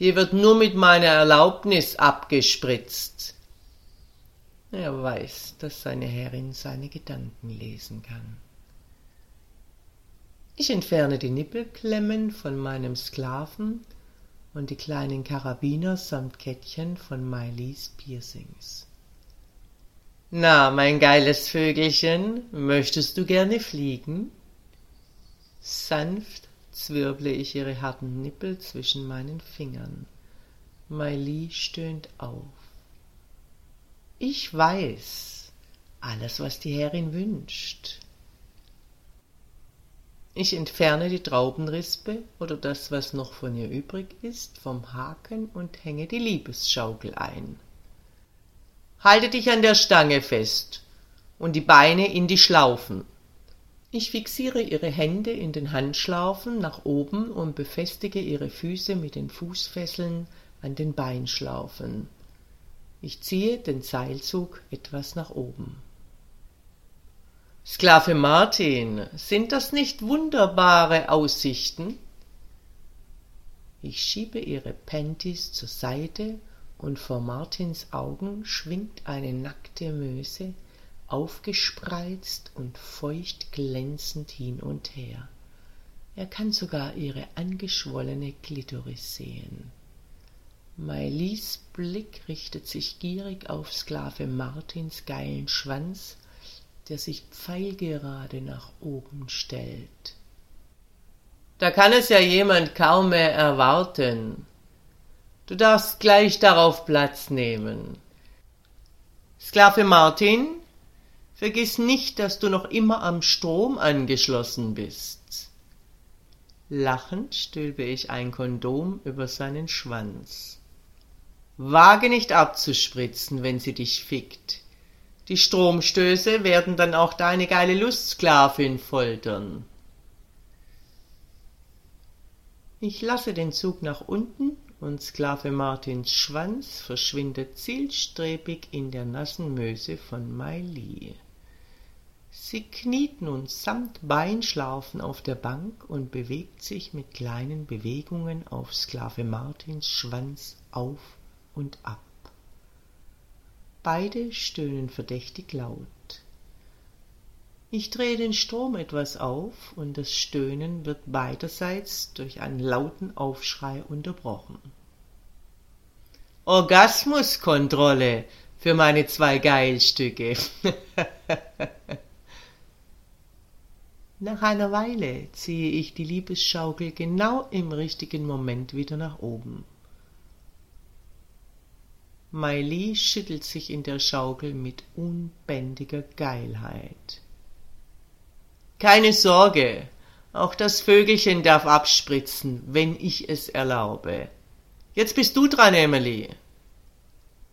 hier wird nur mit meiner Erlaubnis abgespritzt. Er weiß, dass seine Herrin seine Gedanken lesen kann. Ich entferne die Nippelklemmen von meinem Sklaven und die kleinen Karabiner samt Kettchen von Mailis Piercings. Na, mein geiles Vögelchen, möchtest du gerne fliegen? Sanft zwirble ich ihre harten Nippel zwischen meinen Fingern. Maili stöhnt auf. Ich weiß alles, was die Herrin wünscht. Ich entferne die Traubenrispe oder das, was noch von ihr übrig ist, vom Haken und hänge die Liebesschaukel ein. Halte dich an der Stange fest und die Beine in die Schlaufen. Ich fixiere ihre Hände in den Handschlaufen nach oben und befestige ihre Füße mit den Fußfesseln an den Beinschlaufen. Ich ziehe den Seilzug etwas nach oben. Sklave Martin, sind das nicht wunderbare Aussichten? Ich schiebe ihre Panties zur Seite und vor Martins Augen schwingt eine nackte Möse aufgespreizt und feucht glänzend hin und her. Er kann sogar ihre angeschwollene Klitoris sehen. Mailis Blick richtet sich gierig auf Sklave Martins geilen Schwanz, der sich pfeilgerade nach oben stellt. Da kann es ja jemand kaum mehr erwarten. Du darfst gleich darauf Platz nehmen. Sklave Martin, Vergiss nicht, dass du noch immer am Strom angeschlossen bist. Lachend stülpe ich ein Kondom über seinen Schwanz. Wage nicht abzuspritzen, wenn sie dich fickt. Die Stromstöße werden dann auch deine geile Lustsklavin foltern. Ich lasse den Zug nach unten und Sklave Martins Schwanz verschwindet zielstrebig in der nassen Möse von Maili. Sie kniet nun samt Beinschlaufen auf der Bank und bewegt sich mit kleinen Bewegungen auf Sklave Martins Schwanz auf und ab. Beide stöhnen verdächtig laut. Ich drehe den Strom etwas auf und das Stöhnen wird beiderseits durch einen lauten Aufschrei unterbrochen. Orgasmuskontrolle für meine zwei Geilstücke. Nach einer Weile ziehe ich die Liebesschaukel genau im richtigen Moment wieder nach oben. Miley schüttelt sich in der Schaukel mit unbändiger Geilheit. Keine Sorge, auch das Vögelchen darf abspritzen, wenn ich es erlaube. Jetzt bist du dran, Emily.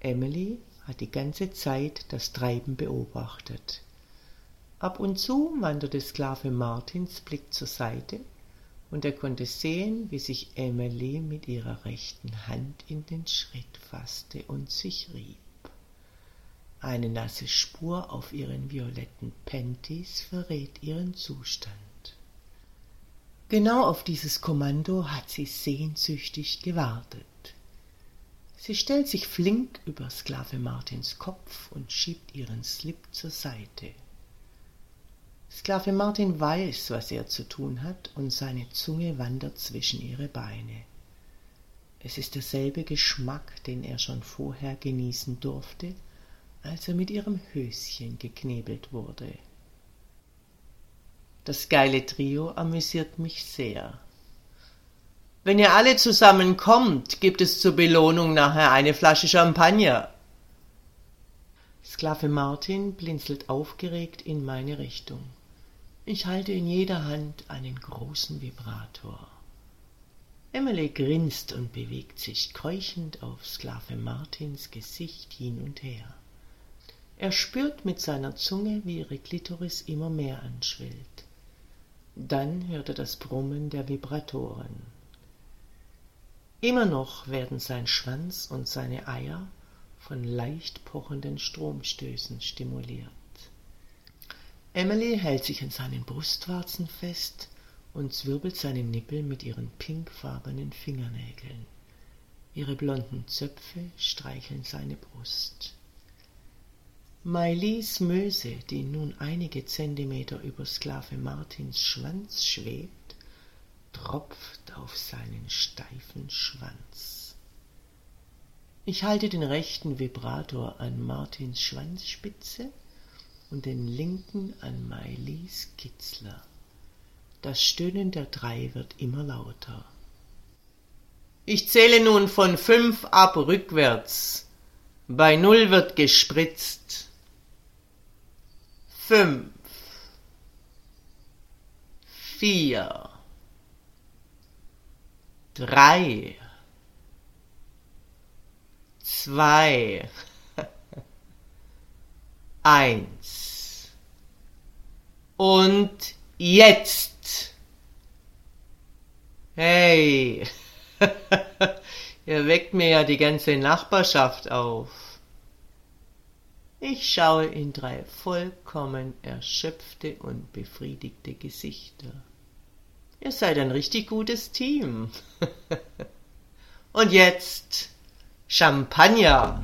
Emily hat die ganze Zeit das Treiben beobachtet. Ab und zu wanderte Sklave Martins Blick zur Seite, und er konnte sehen, wie sich Emily mit ihrer rechten Hand in den Schritt fasste und sich rieb. Eine nasse Spur auf ihren violetten Panties verrät ihren Zustand. Genau auf dieses Kommando hat sie sehnsüchtig gewartet. Sie stellt sich flink über Sklave Martins Kopf und schiebt ihren Slip zur Seite. Sklave Martin weiß, was er zu tun hat, und seine Zunge wandert zwischen ihre Beine. Es ist derselbe Geschmack, den er schon vorher genießen durfte, als er mit ihrem Höschen geknebelt wurde. Das geile Trio amüsiert mich sehr. Wenn ihr alle zusammen kommt, gibt es zur Belohnung nachher eine Flasche Champagner. Sklave Martin blinzelt aufgeregt in meine Richtung. Ich halte in jeder Hand einen großen Vibrator. Emily grinst und bewegt sich keuchend auf Sklave Martins Gesicht hin und her. Er spürt mit seiner Zunge, wie ihre Klitoris immer mehr anschwillt. Dann hört er das Brummen der Vibratoren. Immer noch werden sein Schwanz und seine Eier von leicht pochenden Stromstößen stimuliert. Emily hält sich an seinen Brustwarzen fest und zwirbelt seine Nippel mit ihren pinkfarbenen Fingernägeln. Ihre blonden Zöpfe streicheln seine Brust. Mailis Möse, die nun einige Zentimeter über Sklave Martins Schwanz schwebt, tropft auf seinen steifen Schwanz. Ich halte den rechten Vibrator an Martins Schwanzspitze und den linken an Mailis Kitzler. Das Stöhnen der drei wird immer lauter. Ich zähle nun von fünf ab rückwärts. Bei null wird gespritzt fünf, vier, drei, zwei, eins. Und jetzt. Hey, ihr weckt mir ja die ganze Nachbarschaft auf. Ich schaue in drei vollkommen erschöpfte und befriedigte Gesichter. Ihr seid ein richtig gutes Team. und jetzt Champagner.